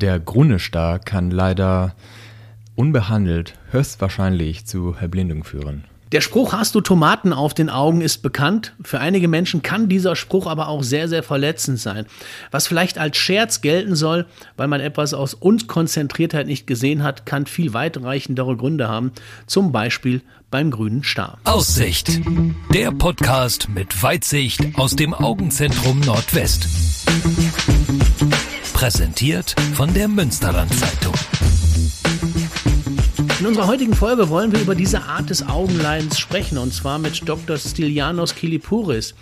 Der Grunnestar kann leider unbehandelt höchstwahrscheinlich zu Erblindung führen. Der Spruch hast du Tomaten auf den Augen ist bekannt. Für einige Menschen kann dieser Spruch aber auch sehr, sehr verletzend sein. Was vielleicht als Scherz gelten soll, weil man etwas aus Unkonzentriertheit nicht gesehen hat, kann viel weitreichendere Gründe haben. Zum Beispiel beim grünen Star. Aussicht. Der Podcast mit Weitsicht aus dem Augenzentrum Nordwest. Präsentiert von der Münsterland Zeitung. In unserer heutigen Folge wollen wir über diese Art des Augenleidens sprechen und zwar mit Dr. Stilianos Kilipouris.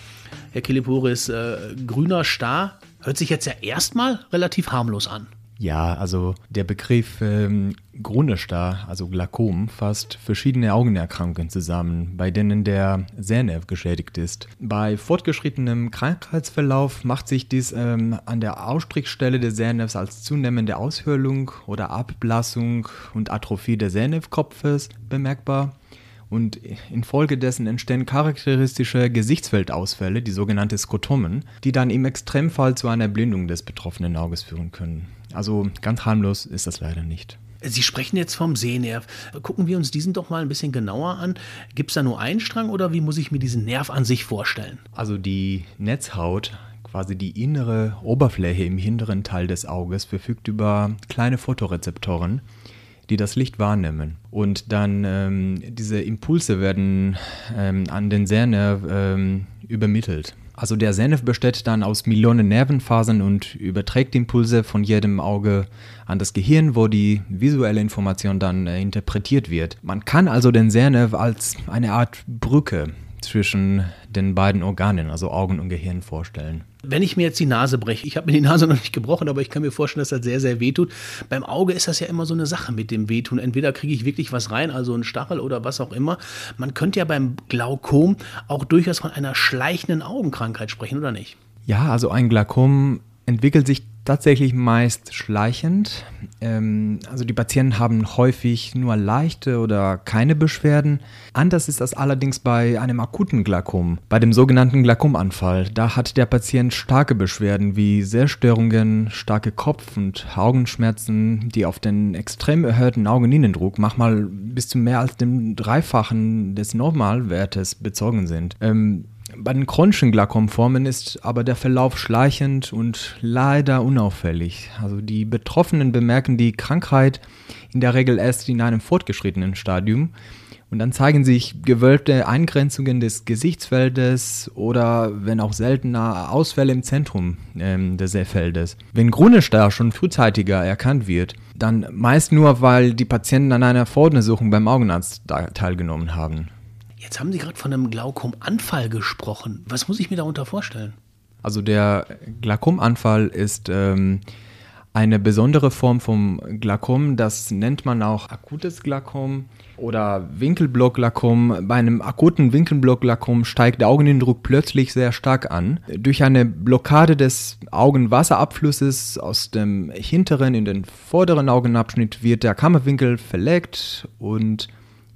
Herr Kilipouris, äh, grüner Star hört sich jetzt ja erstmal relativ harmlos an. Ja, also der Begriff ähm, Grundestar, also Glaukom, fasst verschiedene Augenerkrankungen zusammen, bei denen der Sehnerv geschädigt ist. Bei fortgeschrittenem Krankheitsverlauf macht sich dies ähm, an der Ausstrichstelle des Sehnervs als zunehmende Aushöhlung oder Abblassung und Atrophie des Sehnervkopfes bemerkbar. Und infolgedessen entstehen charakteristische Gesichtsfeldausfälle, die sogenannten Skotomen, die dann im Extremfall zu einer Blindung des betroffenen Auges führen können. Also ganz harmlos ist das leider nicht. Sie sprechen jetzt vom Sehnerv. Gucken wir uns diesen doch mal ein bisschen genauer an. Gibt es da nur einen Strang oder wie muss ich mir diesen Nerv an sich vorstellen? Also die Netzhaut, quasi die innere Oberfläche im hinteren Teil des Auges, verfügt über kleine Photorezeptoren, die das Licht wahrnehmen. Und dann ähm, diese Impulse werden ähm, an den Sehnerv ähm, übermittelt. Also der Senf besteht dann aus Millionen Nervenfasern und überträgt Impulse von jedem Auge an das Gehirn, wo die visuelle Information dann äh, interpretiert wird. Man kann also den Sehnerv als eine Art Brücke zwischen den beiden Organen, also Augen und Gehirn, vorstellen. Wenn ich mir jetzt die Nase breche, ich habe mir die Nase noch nicht gebrochen, aber ich kann mir vorstellen, dass das sehr, sehr wehtut. Beim Auge ist das ja immer so eine Sache mit dem Wehtun. Entweder kriege ich wirklich was rein, also einen Stachel oder was auch immer. Man könnte ja beim Glaukom auch durchaus von einer schleichenden Augenkrankheit sprechen, oder nicht? Ja, also ein Glaukom entwickelt sich tatsächlich meist schleichend. Ähm, also die Patienten haben häufig nur leichte oder keine Beschwerden. Anders ist das allerdings bei einem akuten Glaukom, bei dem sogenannten Glaukomanfall. Da hat der Patient starke Beschwerden wie Sehstörungen, starke Kopf- und Augenschmerzen, die auf den extrem erhöhten Augeninnendruck manchmal bis zu mehr als dem Dreifachen des Normalwertes bezogen sind. Ähm, bei den chronischen Glaukomformen ist aber der Verlauf schleichend und leider unauffällig. Also die Betroffenen bemerken die Krankheit in der Regel erst in einem fortgeschrittenen Stadium. Und dann zeigen sich gewölbte Eingrenzungen des Gesichtsfeldes oder, wenn auch seltener, Ausfälle im Zentrum ähm, des Sehfeldes. Wenn Grünestar schon frühzeitiger erkannt wird, dann meist nur, weil die Patienten an einer Voruntersuchung beim Augenarzt teilgenommen haben. Jetzt haben Sie gerade von einem Glaukomanfall gesprochen. Was muss ich mir darunter vorstellen? Also der Glaukomanfall ist ähm, eine besondere Form vom Glaukom. Das nennt man auch akutes Glaukom oder Winkelblock-Glaukom. Bei einem akuten Winkelblock-Glaukom steigt der Augeninnendruck plötzlich sehr stark an. Durch eine Blockade des Augenwasserabflusses aus dem hinteren in den vorderen Augenabschnitt wird der Kammerwinkel verlegt und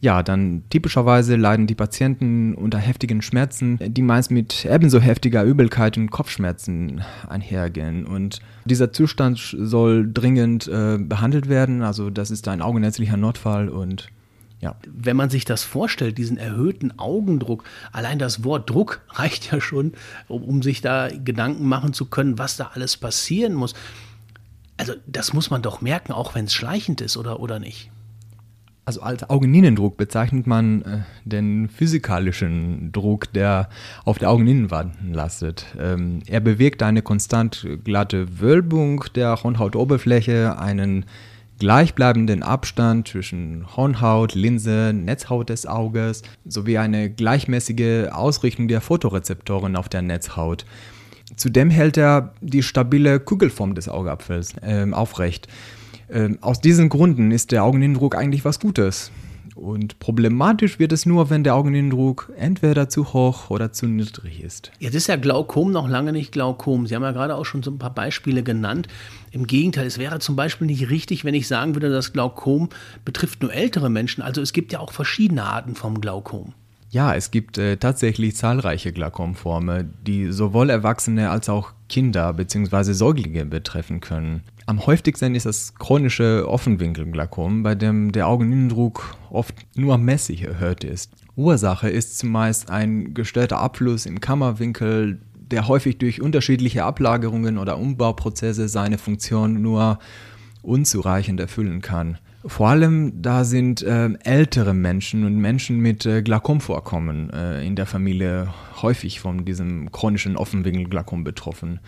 ja, dann typischerweise leiden die Patienten unter heftigen Schmerzen, die meist mit ebenso heftiger Übelkeit und Kopfschmerzen einhergehen. Und dieser Zustand soll dringend äh, behandelt werden. Also das ist ein augenärztlicher Notfall und ja. Wenn man sich das vorstellt, diesen erhöhten Augendruck, allein das Wort Druck reicht ja schon, um, um sich da Gedanken machen zu können, was da alles passieren muss. Also das muss man doch merken, auch wenn es schleichend ist oder, oder nicht. Also als Augeninnendruck bezeichnet man äh, den physikalischen Druck, der auf der Augeninnenwand lastet. Ähm, er bewirkt eine konstant glatte Wölbung der Hornhautoberfläche, einen gleichbleibenden Abstand zwischen Hornhaut, Linse, Netzhaut des Auges sowie eine gleichmäßige Ausrichtung der Photorezeptoren auf der Netzhaut. Zudem hält er die stabile Kugelform des Augapfels äh, aufrecht. Ähm, aus diesen Gründen ist der Augeninnendruck eigentlich was Gutes. Und problematisch wird es nur, wenn der Augeninnendruck entweder zu hoch oder zu niedrig ist. Jetzt ist ja Glaukom noch lange nicht Glaukom. Sie haben ja gerade auch schon so ein paar Beispiele genannt. Im Gegenteil, es wäre zum Beispiel nicht richtig, wenn ich sagen würde, dass Glaukom betrifft nur ältere Menschen. Also es gibt ja auch verschiedene Arten vom Glaukom. Ja, es gibt äh, tatsächlich zahlreiche Glaukomformen, die sowohl Erwachsene als auch Kinder bzw. Säuglinge betreffen können. Am häufigsten ist das chronische Offenwinkelglaukom, bei dem der Augeninnendruck oft nur mäßig erhöht ist. Ursache ist zumeist ein gestörter Abfluss im Kammerwinkel, der häufig durch unterschiedliche Ablagerungen oder Umbauprozesse seine Funktion nur unzureichend erfüllen kann. Vor allem da sind äh, ältere Menschen und Menschen mit äh, Glaukomvorkommen äh, in der Familie häufig von diesem chronischen Offenwinkelglaukom betroffen.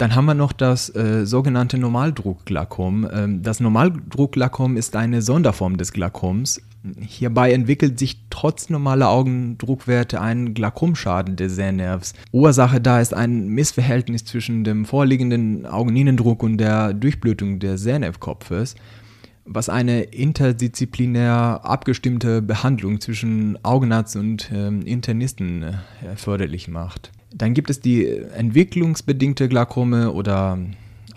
Dann haben wir noch das äh, sogenannte Normaldruckglaukom. Ähm, das Normaldruckglaukom ist eine Sonderform des Glaukoms. Hierbei entwickelt sich trotz normaler Augendruckwerte ein Glaukomschaden des Sehnervs. Ursache da ist ein Missverhältnis zwischen dem vorliegenden Augeninnendruck und der Durchblutung des Sehnervkopfes was eine interdisziplinär abgestimmte Behandlung zwischen Augenarzt und äh, Internisten äh, erforderlich macht. Dann gibt es die entwicklungsbedingte Glaukome oder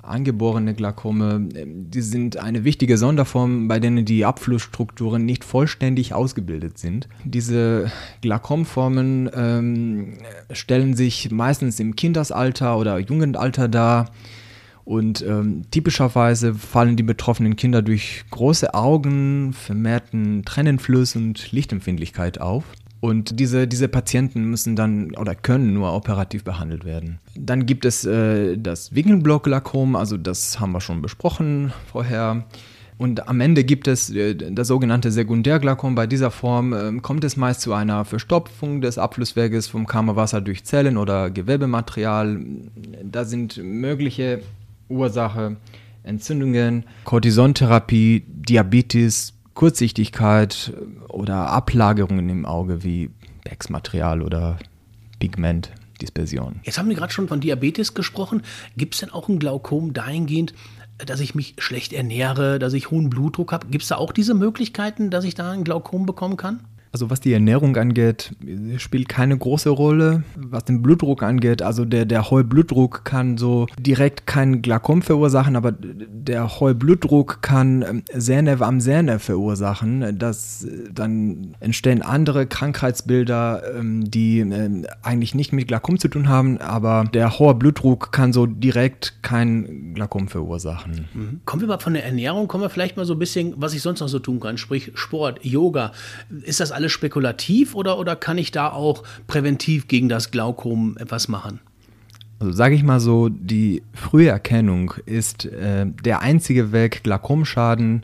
angeborene Glaukome. Die sind eine wichtige Sonderform, bei denen die Abflussstrukturen nicht vollständig ausgebildet sind. Diese Glaukomformen ähm, stellen sich meistens im Kindesalter oder Jugendalter dar und ähm, typischerweise fallen die betroffenen Kinder durch große Augen, vermehrten Tränenfluss und Lichtempfindlichkeit auf. Und diese, diese Patienten müssen dann oder können nur operativ behandelt werden. Dann gibt es äh, das Winkelblock-Glaukom, also das haben wir schon besprochen vorher. Und am Ende gibt es äh, das sogenannte Sekundärglaukom. Bei dieser Form äh, kommt es meist zu einer Verstopfung des Abflussweges vom Kammerwasser durch Zellen oder Gewebematerial. Da sind mögliche Ursache Entzündungen, Cortisontherapie, Diabetes, Kurzsichtigkeit oder Ablagerungen im Auge wie Becksmaterial oder Pigmentdispersion. Jetzt haben wir gerade schon von Diabetes gesprochen. Gibt es denn auch ein Glaukom dahingehend, dass ich mich schlecht ernähre, dass ich hohen Blutdruck habe? Gibt es da auch diese Möglichkeiten, dass ich da ein Glaukom bekommen kann? Also was die Ernährung angeht, spielt keine große Rolle. Was den Blutdruck angeht, also der, der hohe Blutdruck kann so direkt kein Glaukom verursachen, aber der hohe Blutdruck kann ähm, Sehnerv am Sehnerv verursachen. Das, dann entstehen andere Krankheitsbilder, ähm, die ähm, eigentlich nicht mit Glaukom zu tun haben, aber der hohe Blutdruck kann so direkt kein Glaukom verursachen. Mhm. Kommen wir mal von der Ernährung, kommen wir vielleicht mal so ein bisschen, was ich sonst noch so tun kann, sprich Sport, Yoga. Ist das alles alles spekulativ oder, oder kann ich da auch präventiv gegen das Glaukom etwas machen? Also sage ich mal so, die frühe Erkennung ist äh, der einzige Weg, Glaukomschaden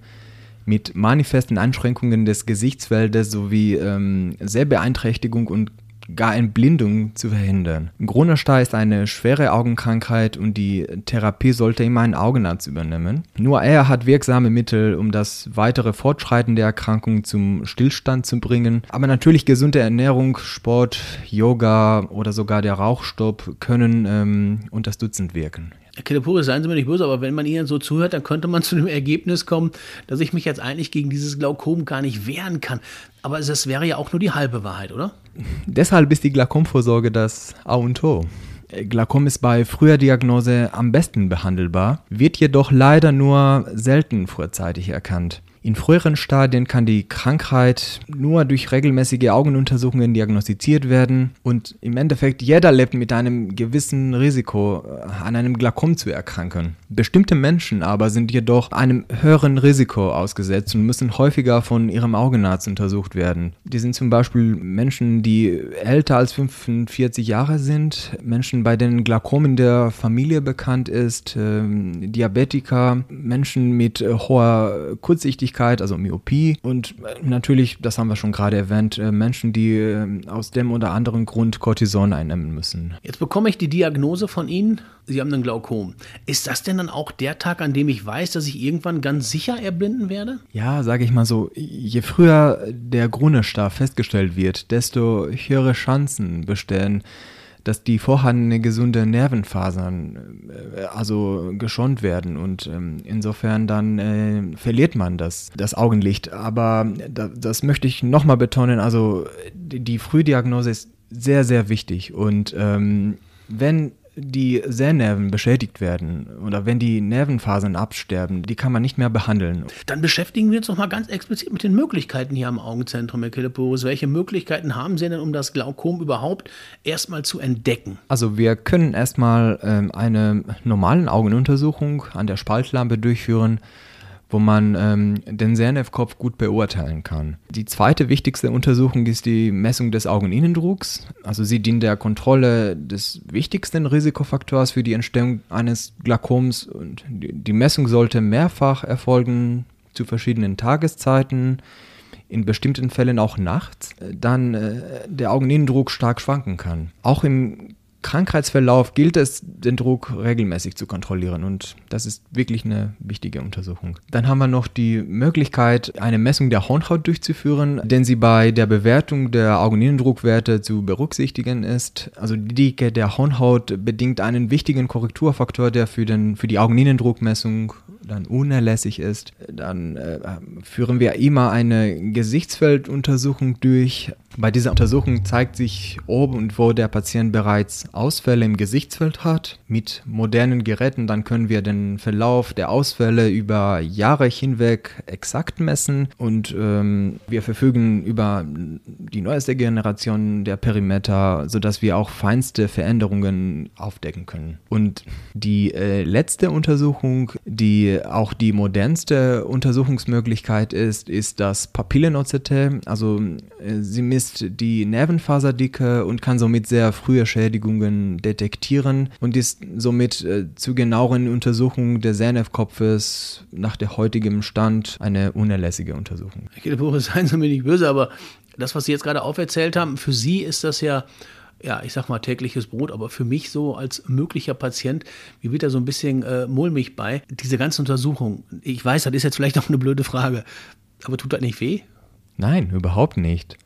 mit manifesten Einschränkungen des Gesichtsfeldes sowie ähm, Sehbeeinträchtigung und gar Entblindung zu verhindern. Grunerstar ist eine schwere Augenkrankheit und die Therapie sollte immer ein Augenarzt übernehmen. Nur er hat wirksame Mittel, um das weitere Fortschreiten der Erkrankung zum Stillstand zu bringen. Aber natürlich gesunde Ernährung, Sport, Yoga oder sogar der Rauchstopp können ähm, unterstützend wirken. Herr Kelepure, seien Sie mir nicht böse, aber wenn man Ihnen so zuhört, dann könnte man zu dem Ergebnis kommen, dass ich mich jetzt eigentlich gegen dieses Glaukom gar nicht wehren kann. Aber das wäre ja auch nur die halbe Wahrheit, oder? Deshalb ist die Glaukomvorsorge das A und O. Glaukom ist bei früher Diagnose am besten behandelbar, wird jedoch leider nur selten vorzeitig erkannt. In früheren Stadien kann die Krankheit nur durch regelmäßige Augenuntersuchungen diagnostiziert werden und im Endeffekt jeder lebt mit einem gewissen Risiko, äh, an einem Glaukom zu erkranken. Bestimmte Menschen aber sind jedoch einem höheren Risiko ausgesetzt und müssen häufiger von ihrem Augenarzt untersucht werden. Die sind zum Beispiel Menschen, die älter als 45 Jahre sind, Menschen, bei denen Glaukom in der Familie bekannt ist, äh, Diabetiker, Menschen mit äh, hoher Kurzsichtigkeit, Kurzsichtigkeit, also Myopie und äh, natürlich, das haben wir schon gerade erwähnt, äh, Menschen, die äh, aus dem oder anderen Grund Cortison einnehmen müssen. Jetzt bekomme ich die Diagnose von Ihnen, Sie haben einen Glaukom. Ist das denn dann auch der Tag, an dem ich weiß, dass ich irgendwann ganz sicher erblinden werde? Ja, sage ich mal so, je früher der Grunestar festgestellt wird, desto höhere Chancen bestehen, dass die vorhandenen gesunde Nervenfasern äh, also geschont werden und ähm, insofern dann äh, verliert man das, das Augenlicht. Aber da, das möchte ich nochmal betonen, also die, die, Frühdiagnose ist sehr, sehr wichtig und ähm, wenn die Sehnerven beschädigt werden oder wenn die Nervenfasern absterben, die kann man nicht mehr behandeln. Dann beschäftigen wir uns noch mal ganz explizit mit den Möglichkeiten hier am Augenzentrum, Herr Killeporis. Welche Möglichkeiten haben Sie denn, um das Glaukom überhaupt erstmal zu entdecken? Also wir können erstmal ähm, eine normale Augenuntersuchung an der Spaltlampe durchführen wo man ähm, den Sernef-Kopf gut beurteilen kann. Die zweite wichtigste Untersuchung ist die Messung des Augeninnendrucks. Also sie dient der Kontrolle des wichtigsten Risikofaktors für die Entstehung eines Glaukoms und die Messung sollte mehrfach erfolgen zu verschiedenen Tageszeiten, in bestimmten Fällen auch nachts, dann äh, der Augeninnendruck stark schwanken kann. Auch im Krankheitsverlauf gilt es, den Druck regelmäßig zu kontrollieren und das ist wirklich eine wichtige Untersuchung. Dann haben wir noch die Möglichkeit, eine Messung der Hornhaut durchzuführen, denn sie bei der Bewertung der Augeninnendruckwerte zu berücksichtigen ist. Also die Dicke der Hornhaut bedingt einen wichtigen Korrekturfaktor, der für, den, für die Augeninnendruckmessung dann unerlässig ist. Dann äh, führen wir immer eine Gesichtsfelduntersuchung durch. Bei dieser Untersuchung zeigt sich, ob und wo der Patient bereits Ausfälle im Gesichtsfeld hat. Mit modernen Geräten dann können wir den Verlauf der Ausfälle über Jahre hinweg exakt messen und ähm, wir verfügen über die neueste Generation der Perimeter, sodass wir auch feinste Veränderungen aufdecken können. Und die äh, letzte Untersuchung, die auch die modernste Untersuchungsmöglichkeit ist, ist das Papillen-OCT. Also äh, sie misst die Nervenfaserdicke und kann somit sehr frühe Schädigungen detektieren und ist somit äh, zu genaueren Untersuchungen des Sehnervkopfes nach der heutigen Stand eine unerlässige Untersuchung. Herr Killebuch, seien Sie mir nicht böse, aber das, was Sie jetzt gerade auferzählt haben, für Sie ist das ja ja, ich sag mal tägliches Brot, aber für mich so als möglicher Patient, wie wird da so ein bisschen äh, mulmig bei, diese ganze Untersuchung. Ich weiß, das ist jetzt vielleicht auch eine blöde Frage, aber tut das nicht weh? Nein, überhaupt nicht.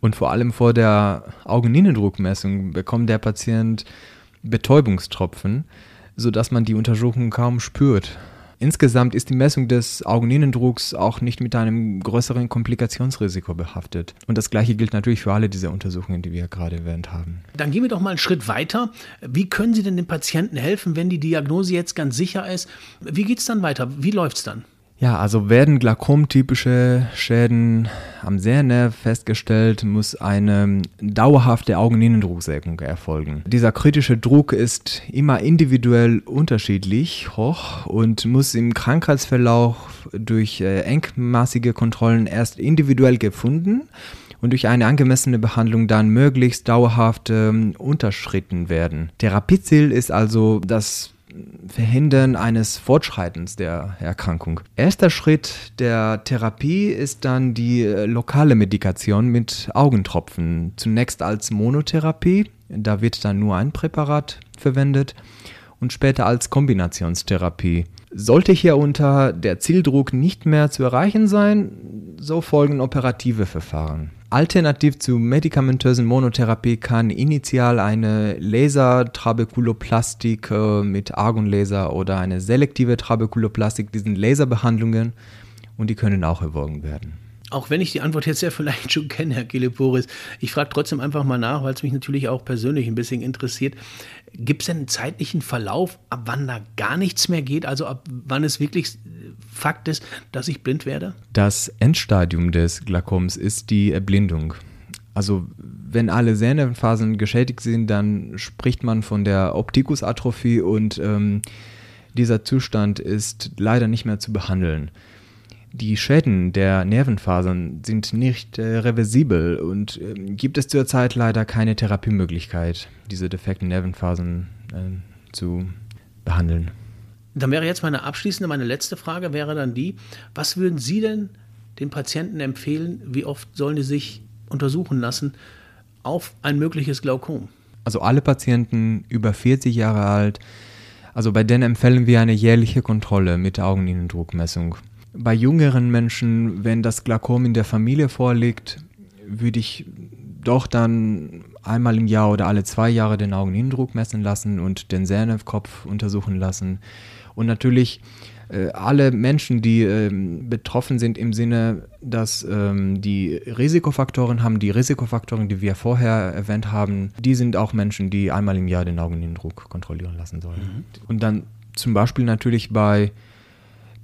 Und vor allem vor der Augeninnendruckmessung bekommt der Patient Betäubungstropfen, sodass man die Untersuchung kaum spürt. Insgesamt ist die Messung des Augeninnendrucks auch nicht mit einem größeren Komplikationsrisiko behaftet. Und das gleiche gilt natürlich für alle diese Untersuchungen, die wir gerade erwähnt haben. Dann gehen wir doch mal einen Schritt weiter. Wie können Sie denn den Patienten helfen, wenn die Diagnose jetzt ganz sicher ist? Wie geht es dann weiter? Wie läuft es dann? Ja, also werden Glaukom-typische Schäden am Sehnerv festgestellt, muss eine dauerhafte Augeninnendrucksenkung erfolgen. Dieser kritische Druck ist immer individuell unterschiedlich hoch und muss im Krankheitsverlauf durch äh, engmaßige Kontrollen erst individuell gefunden und durch eine angemessene Behandlung dann möglichst dauerhaft äh, unterschritten werden. Therapieziel ist also das Verhindern eines Fortschreitens der Erkrankung. Erster Schritt der Therapie ist dann die äh, lokale Medikation mit Augentropfen. Zunächst als Monotherapie, da wird dann nur ein Präparat verwendet und später als Kombinationstherapie. Sollte hierunter der Zieldruck nicht mehr zu erreichen sein, so folgen operative Verfahren. Alternativ zu medikamentösen Monotherapie kann initial eine Lasertrabekuloplastik äh, mit Argonlaser oder eine selektive Trabekuloplastik, diesen Laserbehandlungen und die können auch erwogen werden. Auch wenn ich die Antwort jetzt ja vielleicht schon kenne, Herr Gilliporis, ich frage trotzdem einfach mal nach, weil es mich natürlich auch persönlich ein bisschen interessiert. Gibt es denn einen zeitlichen Verlauf, ab wann da gar nichts mehr geht? Also ab wann es wirklich Fakt ist, dass ich blind werde? Das Endstadium des Glaukoms ist die Erblindung. Also wenn alle Sehnervenphasen geschädigt sind, dann spricht man von der Optikusatrophie und ähm, dieser Zustand ist leider nicht mehr zu behandeln. Die Schäden der Nervenfasern sind nicht äh, reversibel und äh, gibt es zurzeit leider keine Therapiemöglichkeit, diese defekten Nervenfasern äh, zu behandeln. Dann wäre jetzt meine abschließende, meine letzte Frage wäre dann die, was würden Sie denn den Patienten empfehlen, wie oft sollen die sich untersuchen lassen auf ein mögliches Glaukom? Also alle Patienten über 40 Jahre alt, also bei denen empfehlen wir eine jährliche Kontrolle mit Augeninnendruckmessung. Bei jüngeren Menschen, wenn das Glaukom in der Familie vorliegt, würde ich doch dann einmal im Jahr oder alle zwei Jahre den Augeninnendruck messen lassen und den Sehnervkopf untersuchen lassen. Und natürlich äh, alle Menschen, die ähm, betroffen sind im Sinne, dass ähm, die Risikofaktoren haben, die Risikofaktoren, die wir vorher erwähnt haben, die sind auch Menschen, die einmal im Jahr den Augeninnendruck kontrollieren lassen sollen. Mhm. Und dann zum Beispiel natürlich bei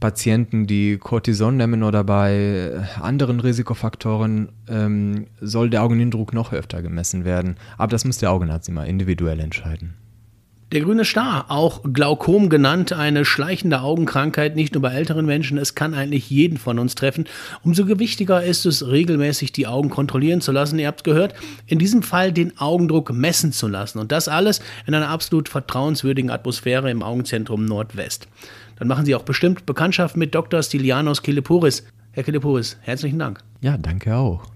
Patienten, die Cortison nehmen oder bei anderen Risikofaktoren, ähm, soll der Augeninnendruck noch öfter gemessen werden. Aber das muss der Augenarzt immer individuell entscheiden. Der grüne Star, auch Glaukom genannt, eine schleichende Augenkrankheit, nicht nur bei älteren Menschen, es kann eigentlich jeden von uns treffen. Umso gewichtiger ist es, regelmäßig die Augen kontrollieren zu lassen. Ihr habt gehört, in diesem Fall den Augendruck messen zu lassen. Und das alles in einer absolut vertrauenswürdigen Atmosphäre im Augenzentrum Nordwest. Dann machen Sie auch bestimmt Bekanntschaft mit Dr. Stilianos Keleporis. Herr Keleporis, herzlichen Dank. Ja, danke auch.